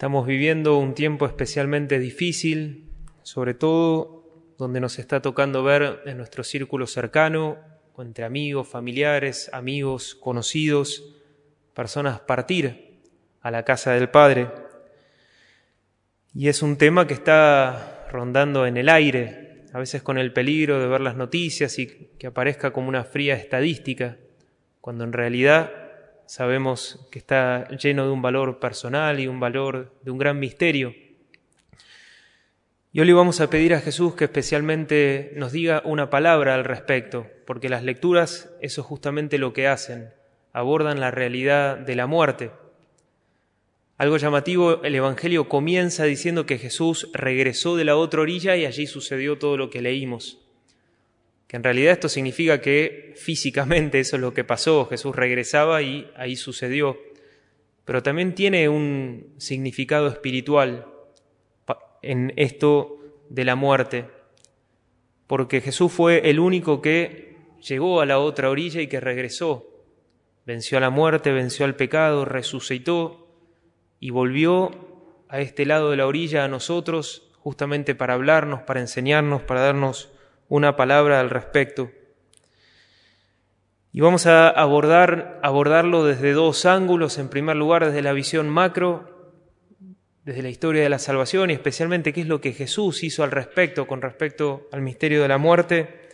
Estamos viviendo un tiempo especialmente difícil, sobre todo donde nos está tocando ver en nuestro círculo cercano, entre amigos, familiares, amigos, conocidos, personas partir a la casa del Padre. Y es un tema que está rondando en el aire, a veces con el peligro de ver las noticias y que aparezca como una fría estadística, cuando en realidad sabemos que está lleno de un valor personal y un valor de un gran misterio. Y hoy le vamos a pedir a Jesús que especialmente nos diga una palabra al respecto, porque las lecturas eso es justamente lo que hacen, abordan la realidad de la muerte. Algo llamativo, el Evangelio comienza diciendo que Jesús regresó de la otra orilla y allí sucedió todo lo que leímos que en realidad esto significa que físicamente eso es lo que pasó, Jesús regresaba y ahí sucedió, pero también tiene un significado espiritual en esto de la muerte, porque Jesús fue el único que llegó a la otra orilla y que regresó, venció a la muerte, venció al pecado, resucitó y volvió a este lado de la orilla a nosotros justamente para hablarnos, para enseñarnos, para darnos una palabra al respecto. Y vamos a abordar, abordarlo desde dos ángulos. En primer lugar, desde la visión macro, desde la historia de la salvación y especialmente qué es lo que Jesús hizo al respecto con respecto al misterio de la muerte.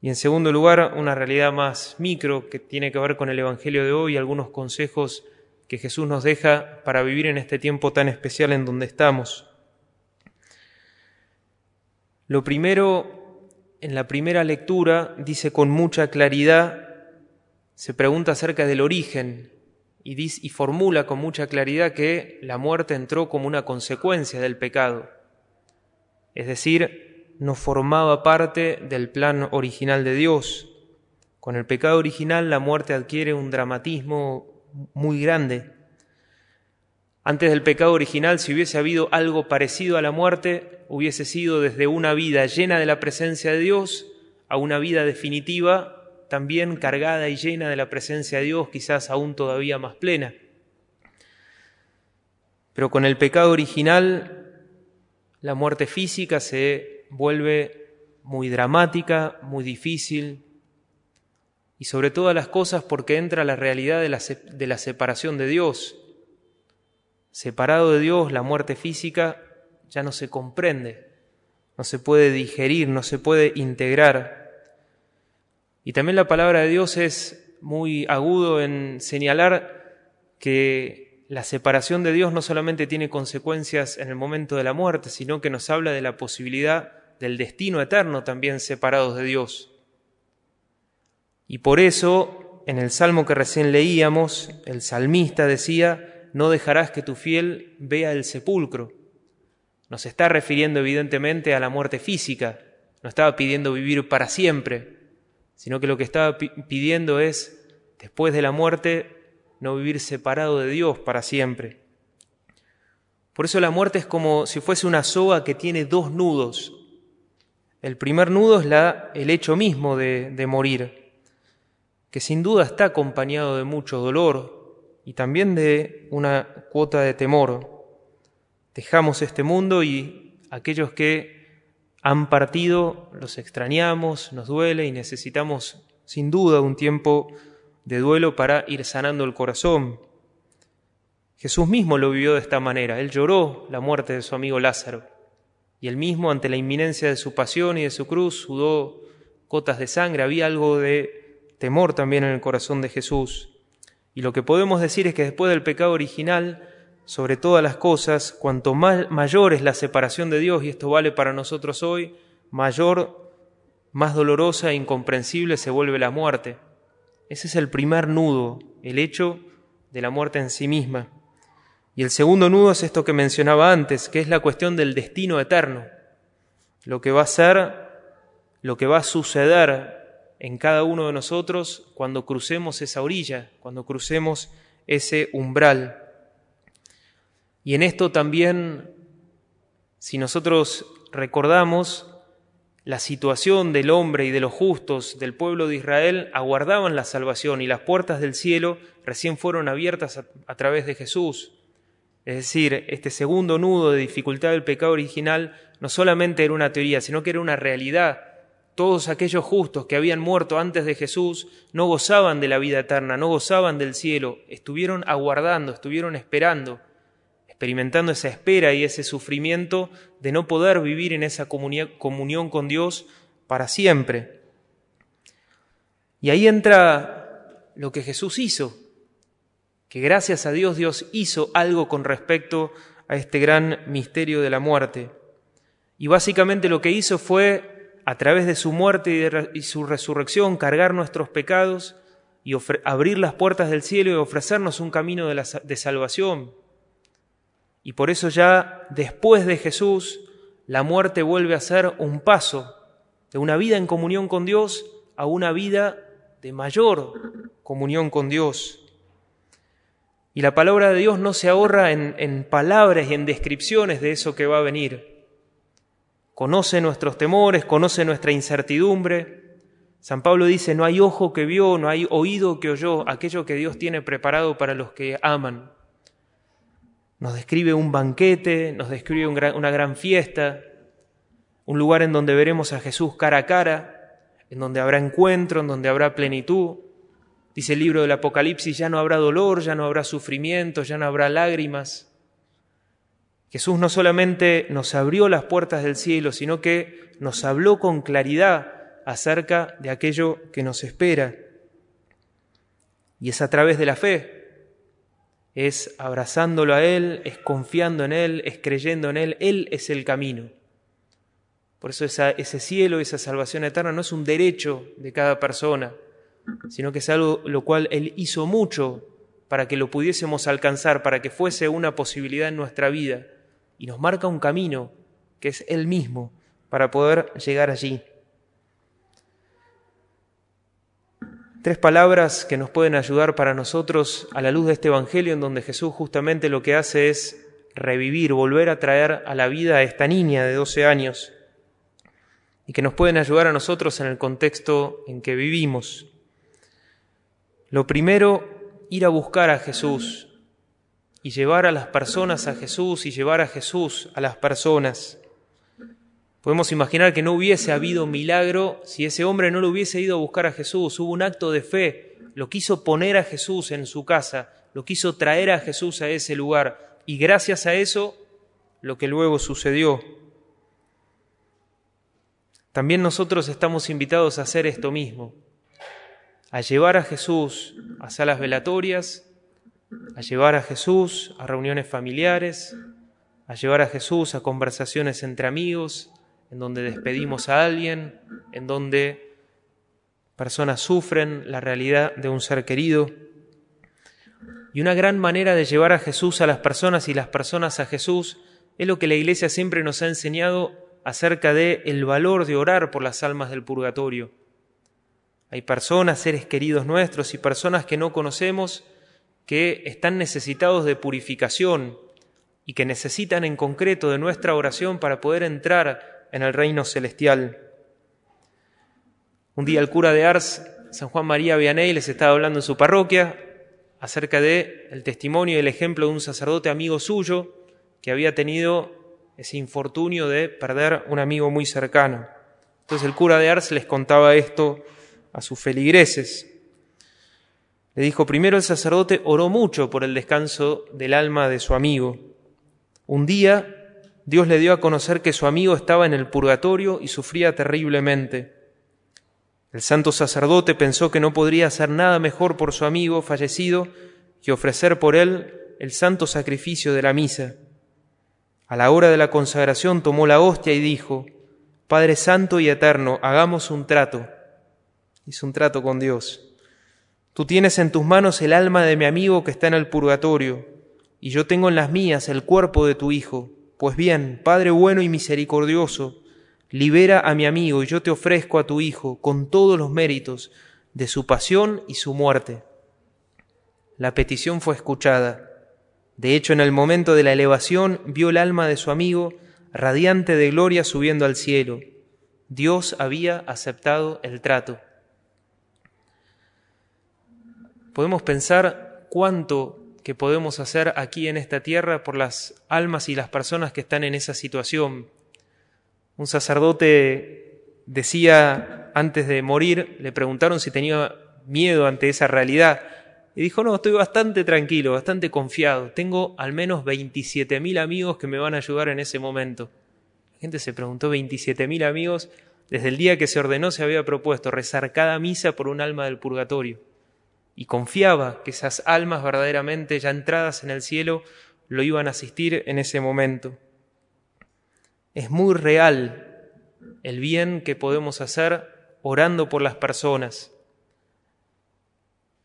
Y en segundo lugar, una realidad más micro que tiene que ver con el Evangelio de hoy algunos consejos que Jesús nos deja para vivir en este tiempo tan especial en donde estamos. Lo primero en la primera lectura dice con mucha claridad, se pregunta acerca del origen y, dice, y formula con mucha claridad que la muerte entró como una consecuencia del pecado. Es decir, no formaba parte del plan original de Dios. Con el pecado original la muerte adquiere un dramatismo muy grande. Antes del pecado original, si hubiese habido algo parecido a la muerte, hubiese sido desde una vida llena de la presencia de Dios a una vida definitiva también cargada y llena de la presencia de Dios, quizás aún todavía más plena. Pero con el pecado original, la muerte física se vuelve muy dramática, muy difícil, y sobre todas las cosas porque entra la realidad de la, de la separación de Dios, Separado de Dios, la muerte física ya no se comprende, no se puede digerir, no se puede integrar. Y también la palabra de Dios es muy agudo en señalar que la separación de Dios no solamente tiene consecuencias en el momento de la muerte, sino que nos habla de la posibilidad del destino eterno también separados de Dios. Y por eso, en el salmo que recién leíamos, el salmista decía, no dejarás que tu fiel vea el sepulcro. Nos está refiriendo evidentemente a la muerte física, no estaba pidiendo vivir para siempre, sino que lo que estaba pidiendo es, después de la muerte, no vivir separado de Dios para siempre. Por eso la muerte es como si fuese una soga que tiene dos nudos. El primer nudo es la, el hecho mismo de, de morir, que sin duda está acompañado de mucho dolor, y también de una cuota de temor. Dejamos este mundo y aquellos que han partido los extrañamos, nos duele y necesitamos sin duda un tiempo de duelo para ir sanando el corazón. Jesús mismo lo vivió de esta manera. Él lloró la muerte de su amigo Lázaro y él mismo ante la inminencia de su pasión y de su cruz sudó gotas de sangre. Había algo de temor también en el corazón de Jesús. Y lo que podemos decir es que después del pecado original, sobre todas las cosas, cuanto más, mayor es la separación de Dios, y esto vale para nosotros hoy, mayor, más dolorosa e incomprensible se vuelve la muerte. Ese es el primer nudo, el hecho de la muerte en sí misma. Y el segundo nudo es esto que mencionaba antes, que es la cuestión del destino eterno, lo que va a ser, lo que va a suceder en cada uno de nosotros cuando crucemos esa orilla, cuando crucemos ese umbral. Y en esto también, si nosotros recordamos, la situación del hombre y de los justos del pueblo de Israel aguardaban la salvación y las puertas del cielo recién fueron abiertas a, través de Jesús. Es decir, este segundo nudo de dificultad del pecado original no solamente era una teoría, sino que era una realidad. Todos aquellos justos que habían muerto antes de Jesús no gozaban de la vida eterna, no gozaban del cielo, estuvieron aguardando, estuvieron esperando, experimentando esa espera y ese sufrimiento de no poder vivir en esa comunión con Dios para siempre. Y ahí entra lo que Jesús hizo, que gracias a Dios Dios hizo algo con respecto a este gran misterio de la muerte. Y básicamente lo que hizo fue, a través de su muerte y, su resurrección, cargar nuestros pecados y abrir las puertas del cielo y ofrecernos un camino de, salvación. Y por eso ya después de Jesús, la muerte vuelve a ser un paso de una vida en comunión con Dios a una vida de mayor comunión con Dios. Y la palabra de Dios no se ahorra en, palabras y en descripciones de eso que va a venir. Conoce nuestros temores, conoce nuestra incertidumbre. San Pablo dice, no hay ojo que vio, no hay oído que oyó, aquello que Dios tiene preparado para los que aman. Nos describe un banquete, nos describe una gran fiesta, un lugar en donde veremos a Jesús cara a cara, en donde habrá encuentro, en donde habrá plenitud. Dice el libro del Apocalipsis, ya no habrá dolor, ya no habrá sufrimiento, ya no habrá lágrimas. Jesús no solamente nos abrió las puertas del cielo, sino que nos habló con claridad acerca de aquello que nos espera. Y es a través de la fe, es abrazándolo a Él, es confiando en Él, es creyendo en Él, Él es el camino. Por eso ese cielo, esa salvación eterna no es un derecho de cada persona, sino que es algo lo cual Él hizo mucho para que lo pudiésemos alcanzar, para que fuese una posibilidad en nuestra vida, y nos marca un camino que es Él mismo para poder llegar allí. Tres palabras que nos pueden ayudar para nosotros a la luz de este Evangelio en donde Jesús justamente lo que hace es revivir, volver a traer a la vida a esta niña de 12 años y que nos pueden ayudar a nosotros en el contexto en que vivimos. Lo primero, ir a buscar a Jesús y llevar a las personas a Jesús y llevar a Jesús a las personas. Podemos imaginar que no hubiese habido milagro si ese hombre no lo hubiese ido a buscar a Jesús. Hubo un acto de fe, lo quiso poner a Jesús en su casa, lo quiso traer a Jesús a ese lugar. Y gracias a eso, lo que luego sucedió. También nosotros estamos invitados a hacer esto mismo a llevar a Jesús a salas velatorias, a llevar a Jesús a reuniones familiares, a llevar a Jesús a conversaciones entre amigos, en donde despedimos a alguien, en donde personas sufren la realidad de un ser querido. Y una gran manera de llevar a Jesús a las personas y las personas a Jesús es lo que la Iglesia siempre nos ha enseñado acerca de el valor de orar por las almas del purgatorio. Hay personas, seres queridos nuestros y personas que no conocemos que están necesitados de purificación y que necesitan en concreto de nuestra oración para poder entrar en el reino celestial. Un día el cura de Ars, San Juan María Vianney, les estaba hablando en su parroquia acerca de testimonio y el ejemplo de un sacerdote amigo suyo que había tenido ese infortunio de perder un amigo muy cercano. Entonces el cura de Ars les contaba esto a sus feligreses. Le dijo, primero el sacerdote oró mucho por el descanso del alma de su amigo. Un día Dios le dio a conocer que su amigo estaba en el purgatorio y sufría terriblemente. El santo sacerdote pensó que no podría hacer nada mejor por su amigo fallecido que ofrecer por él el santo sacrificio de la misa. A la hora de la consagración tomó la hostia y dijo, Padre Santo y Eterno, hagamos un trato Hizo un trato con Dios. Tú tienes en tus manos el alma de mi amigo que está en el purgatorio, y yo tengo en las mías el cuerpo de tu Hijo. Pues bien, Padre bueno y misericordioso, libera a mi amigo y yo te ofrezco a tu Hijo con todos los méritos de su pasión y su muerte. La petición fue escuchada. De hecho, en el momento de la elevación vio el alma de su amigo radiante de gloria subiendo al cielo. Dios había aceptado el trato podemos pensar cuánto que podemos hacer aquí en esta tierra por las almas y las personas que están en esa situación. Un sacerdote decía antes de morir, le preguntaron si tenía miedo ante esa realidad. Y dijo, no, estoy bastante tranquilo, bastante confiado. Tengo al menos 27.000 amigos que me van a ayudar en ese momento. La gente se preguntó, 27.000 amigos. Desde el día que se ordenó se había propuesto rezar cada misa por un alma del purgatorio. Y confiaba que esas almas verdaderamente ya entradas en el cielo lo iban a asistir en ese momento. Es muy real el bien que podemos hacer orando por las personas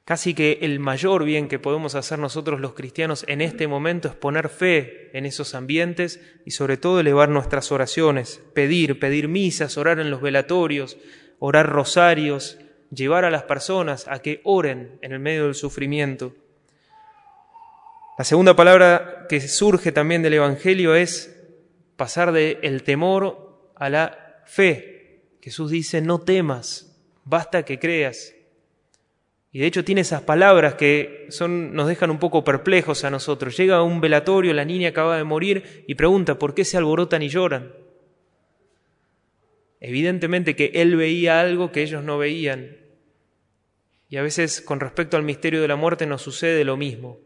Casi que el mayor bien que podemos hacer nosotros los cristianos en este momento es poner fe en esos ambientes y sobre todo elevar nuestras oraciones, pedir, pedir misas, orar en los velatorios, orar rosarios, llevar a las personas a que oren en el medio del sufrimiento. La segunda palabra que surge también del Evangelio es pasar del el temor a la fe. Jesús dice, no temas, basta que creas. Y de hecho tiene esas palabras que son, nos dejan un poco perplejos a nosotros. Llega a un velatorio, la niña acaba de morir y pregunta, ¿por qué se alborotan y lloran? Evidentemente que él veía algo que ellos no veían. Y a veces con respecto al misterio de la muerte nos sucede lo mismo.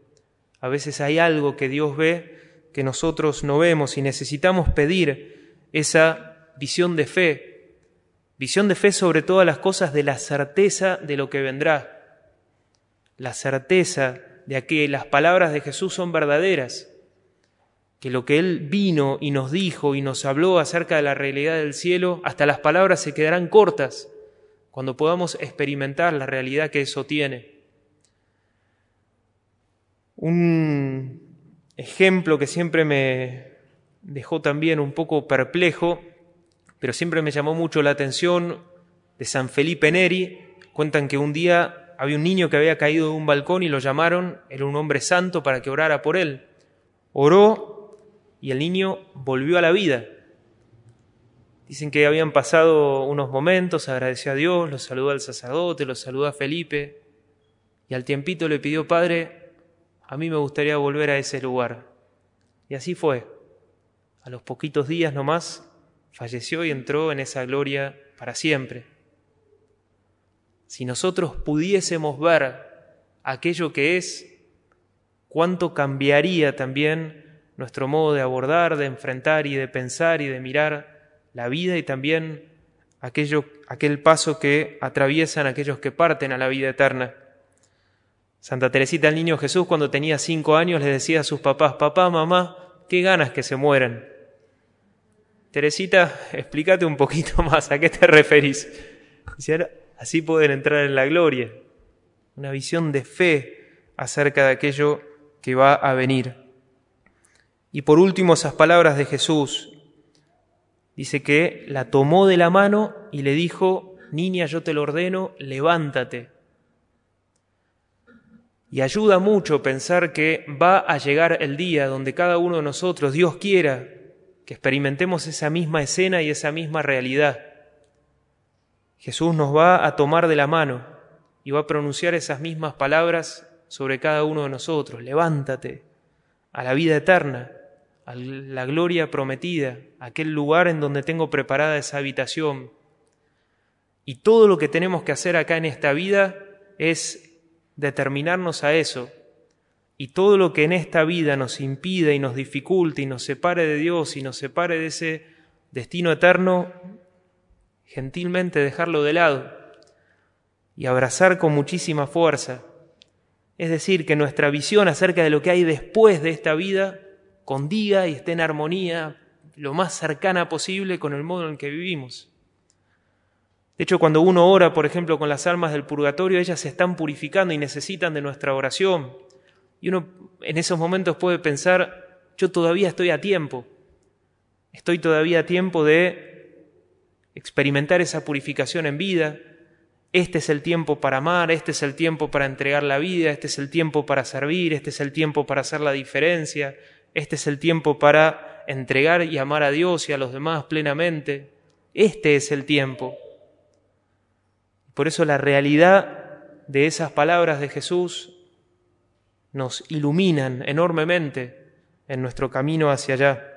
A veces hay algo que Dios ve que nosotros no vemos y necesitamos pedir esa visión de fe. Visión de fe sobre todas las cosas de la certeza de lo que vendrá la certeza de que las palabras de Jesús son verdaderas, que lo que Él vino y nos dijo y nos habló acerca de la realidad del cielo, hasta las palabras se quedarán cortas cuando podamos experimentar la realidad que eso tiene. Un ejemplo que siempre me dejó también un poco perplejo, pero siempre me llamó mucho la atención, de San Felipe Neri, cuentan que un día había un niño que había caído de un balcón y lo llamaron, era un hombre santo para que orara por él. Oró y el niño volvió a la vida. Dicen que habían pasado unos momentos, agradeció a Dios, lo saludó al sacerdote, lo saludó a Felipe y al tiempito le pidió, Padre, a mí me gustaría volver a ese lugar. Y así fue. A los poquitos días nomás falleció y entró en esa gloria para siempre si nosotros pudiésemos ver aquello que es, cuánto cambiaría también nuestro modo de abordar, de enfrentar y de pensar y de mirar la vida y también aquel paso que atraviesan aquellos que parten a la vida eterna. Santa Teresita el Niño Jesús cuando tenía cinco años le decía a sus papás, papá, mamá, qué ganas que se mueran. Teresita, explícate un poquito más, ¿a qué te referís? Así pueden entrar en la gloria. Una visión de fe acerca de aquello que va a venir. Y por último, esas palabras de Jesús. Dice que la tomó de la mano y le dijo, niña, yo te lo ordeno, levántate. Y ayuda mucho pensar que va a llegar el día donde cada uno de nosotros, Dios quiera, que experimentemos esa misma escena y esa misma realidad Jesús nos va a tomar de la mano y va a pronunciar esas mismas palabras sobre cada uno de nosotros. Levántate a la vida eterna, a la gloria prometida, aquel lugar en donde tengo preparada esa habitación. Y todo lo que tenemos que hacer acá en esta vida es determinarnos a eso. Y todo lo que en esta vida nos impide y nos dificulte y nos separe de Dios y nos separe de ese destino eterno, gentilmente dejarlo de lado y abrazar con muchísima fuerza. Es decir, que nuestra visión acerca de lo que hay después de esta vida condiga y esté en armonía lo más cercana posible con el modo en que vivimos. De hecho, cuando uno ora, por ejemplo, con las almas del purgatorio, ellas se están purificando y necesitan de nuestra oración. Y uno en esos momentos puede pensar, yo todavía estoy a tiempo, estoy todavía a tiempo de experimentar esa purificación en vida. Este es el tiempo para amar, este es el tiempo para entregar la vida, este es el tiempo para servir, este es el tiempo para hacer la diferencia, este es el tiempo para entregar y amar a Dios y a los demás plenamente. Este es el tiempo. Por eso la realidad de esas palabras de Jesús nos iluminan enormemente en nuestro camino hacia allá.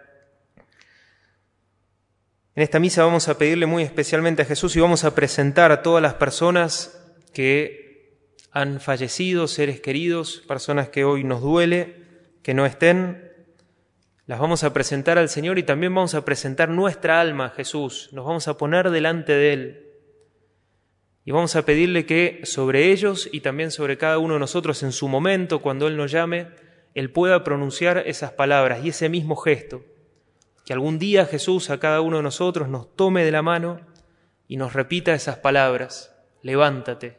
En esta misa vamos a pedirle muy especialmente a Jesús y vamos a presentar a todas las personas que han fallecido, seres queridos, personas que hoy nos duele, que no estén, las vamos a presentar al Señor y también vamos a presentar nuestra alma a Jesús, nos vamos a poner delante de Él. Y vamos a pedirle que sobre ellos y también sobre cada uno de nosotros en su momento, cuando Él nos llame, Él pueda pronunciar esas palabras y ese mismo gesto. Que algún día Jesús a cada uno de nosotros nos tome de la mano y nos repita esas palabras. Levántate,